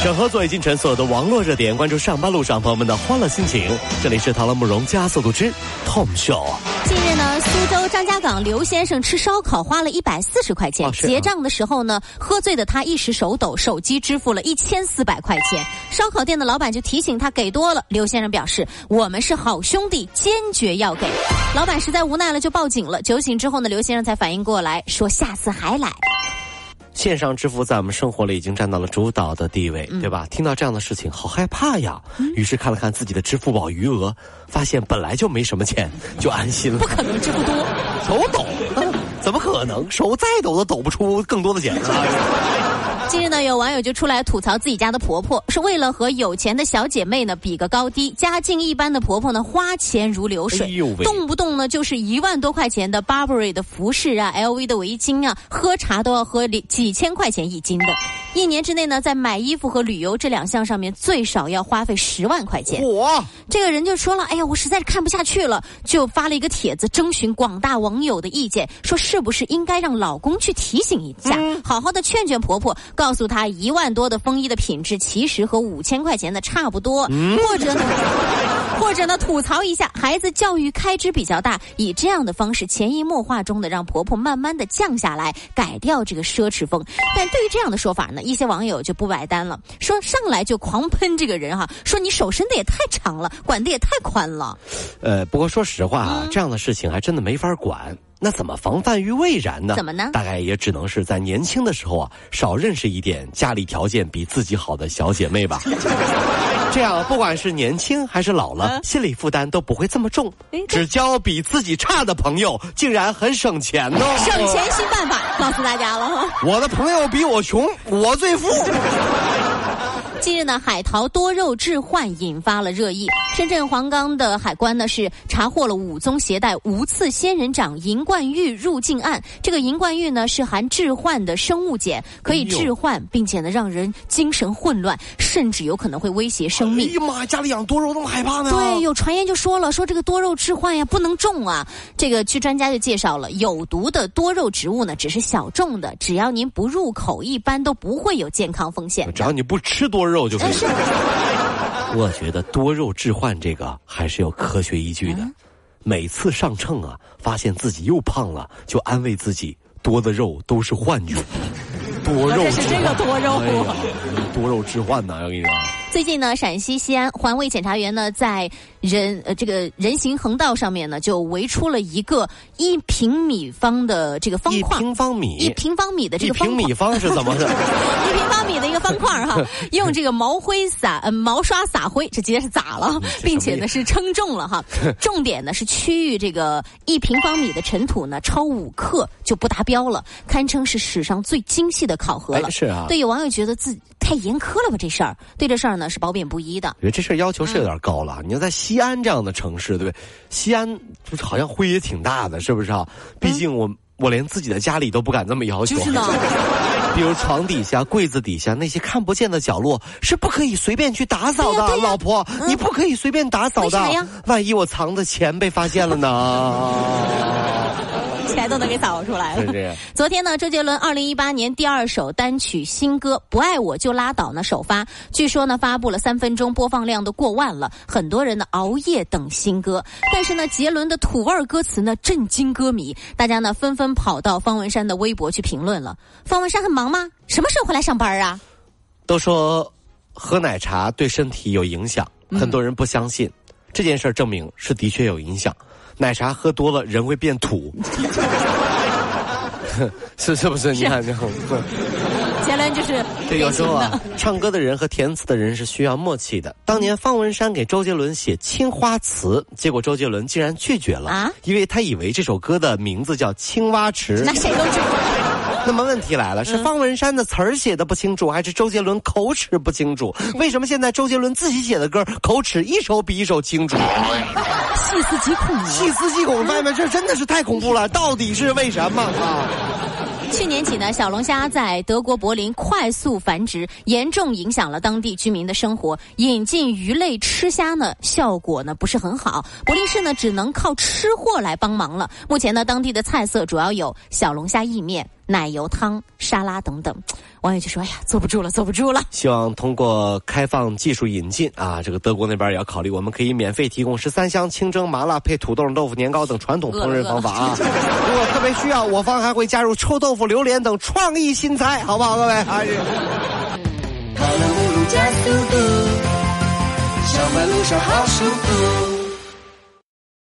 整合最近城所有的网络热点，关注上班路上朋友们的欢乐心情。这里是唐乐慕容加速度之 Tom Show。近日呢，苏州张家港刘先生吃烧烤花了一百四十块钱，哦啊结账的时候呢，喝醉的他一时手抖，手机支付了一千四百块钱。烧烤店的老板就提醒他给多了，刘先生表示我们是好兄弟，坚决要给。老板实在无奈了，就报警了。酒醒之后呢，刘先生才反应过来，说下次还来。线上支付在我们生活里已经占到了主导的地位，嗯对吧？听到这样的事情，好害怕呀。于是看了看自己的支付宝余额，发现本来就没什么钱，就安心了。不可能这么多。手抖，怎么可能？手再抖都抖不出更多的钱近日呢，有网友就出来吐槽自己家的婆婆，是为了和有钱的小姐妹呢比个高低。家境一般的婆婆呢，花钱如流水，哎动不动呢就是一万多块钱的 Burberry 的服饰啊，LV 的围巾啊，喝茶都要喝几几千块钱一斤的。一年之内呢，在买衣服和旅游这两项上面，最少要花费十万块钱。我这个人就说了：“哎呀，我实在是看不下去了，就发了一个帖子征询广大网友的意见，说是不是应该让老公去提醒一下，好好的劝劝婆婆，告诉她一万多的风衣的品质其实和五千块钱的差不多，或者呢，或者呢吐槽一下孩子教育开支比较大，以这样的方式潜移默化中的让婆婆慢慢的降下来，改掉这个奢侈风。但对于这样的说法呢，一些网友就不买单了，说上来就狂喷这个人哈，说你手伸的也太长了，管的也太宽了。呃，不过说实话啊，这样的事情还真的没法管。那怎么防范于未然呢？怎么呢大概也只能是在年轻的时候啊，少认识一点家里条件比自己好的小姐妹吧。这样，不管是年轻还是老了，嗯心理负担都不会这么重哎。只交比自己差的朋友，竟然很省钱哦。省钱新办法告诉大家了哈。我的朋友比我穷，我最富。近日呢，海淘多肉置换引发了热议。深圳黄冈的海关呢是查获了五宗携带无刺仙人掌银冠玉入境案。这个银冠玉呢是含置换的生物碱，可以哎呦致幻，并且呢让人精神混乱，甚至有可能会威胁生命哎命。呀妈呀，家里养多肉那么害怕呢？对，有传言就说了，说这个多肉置换呀不能种啊。这个据专家就介绍了，有毒的多肉植物呢只是小众的，只要您不入口，一般都不会有健康风险只要你不吃多肉就可以。我觉得多肉置换这个还是有科学依据的。嗯每次上秤啊，发现自己又胖了，就安慰自己多的肉都是幻觉。多肉这是这个多肉哎多肉置换呢！我跟你说，最近呢，陕西西安环卫检查员呢，在人呃这个人行横道上面呢，就围出了一个一平米方的这个方块一，平方米，一平方米的这个方一平米，方是怎么着？一平方米的一个方块哈，用这个毛灰撒呃毛刷撒灰，这直接是咋了，嗯并且呢是称重了哈。重点呢是区域这个一平方米的尘土呢超五克就不达标了，堪称是史上最精细的考核了。哎是啊对，有网友觉得自己太严苛了吧这事儿，对这事儿呢是褒贬不一的。我觉得这事儿要求是有点高了。你要在西安这样的城市，对不对？西安就是好像灰也挺大的，是不是啊？毕竟我、我连自己的家里都不敢这么要求。就是呢。比如床底下、柜子底下那些看不见的角落是不可以随便去打扫的，老婆，你不可以随便打扫的。万一我藏的钱被发现了呢？钱都能给扫出来了。昨天呢，周杰伦二零一八年第二首单曲新歌《不爱我就拉倒》呢首发，据说呢发布了三分钟，播放量都过万了，很多人呢熬夜等新歌。但是呢，杰伦的土味歌词呢震惊歌迷，大家呢纷纷跑到方文山的微博去评论了。方文山很忙吗？什么时候回来上班啊？都说喝奶茶对身体有影响，很多人不相信。这件事儿证明是的确有影响。奶茶喝多了人会变土，是是不是？你看这样。杰伦就是这，有时候啊，唱歌的人和填词的人是需要默契的。当年方文山给周杰伦写《青花瓷》，结果周杰伦竟然拒绝了，啊因为他以为这首歌的名字叫《青蛙池那》。谁都知道。那么问题来了，是方文山的词儿写的不清楚，还是周杰伦口齿不清楚？为什么现在周杰伦自己写的歌口齿一首比一首清楚？细思极恐啊！细思极恐，外面这真的是太恐怖了，到底是为什么啊？去年起呢，小龙虾在德国柏林快速繁殖，严重影响了当地居民的生活。引进鱼类吃虾呢，效果呢不是很好。柏林市呢，只能靠吃货来帮忙了。目前呢，当地的菜色主要有小龙虾意面。奶油汤、沙拉等等，网友就说：“哎呀，坐不住了，坐不住了。”希望通过开放技术引进啊，这个德国那边也要考虑，我们可以免费提供十三香清蒸麻辣配土豆豆腐年糕等传统烹饪方法啊。如果特别需要，我方还会加入臭豆腐、榴莲等创意新菜，好不好，各位？啊，跑了五路加速度，上班路上好舒服。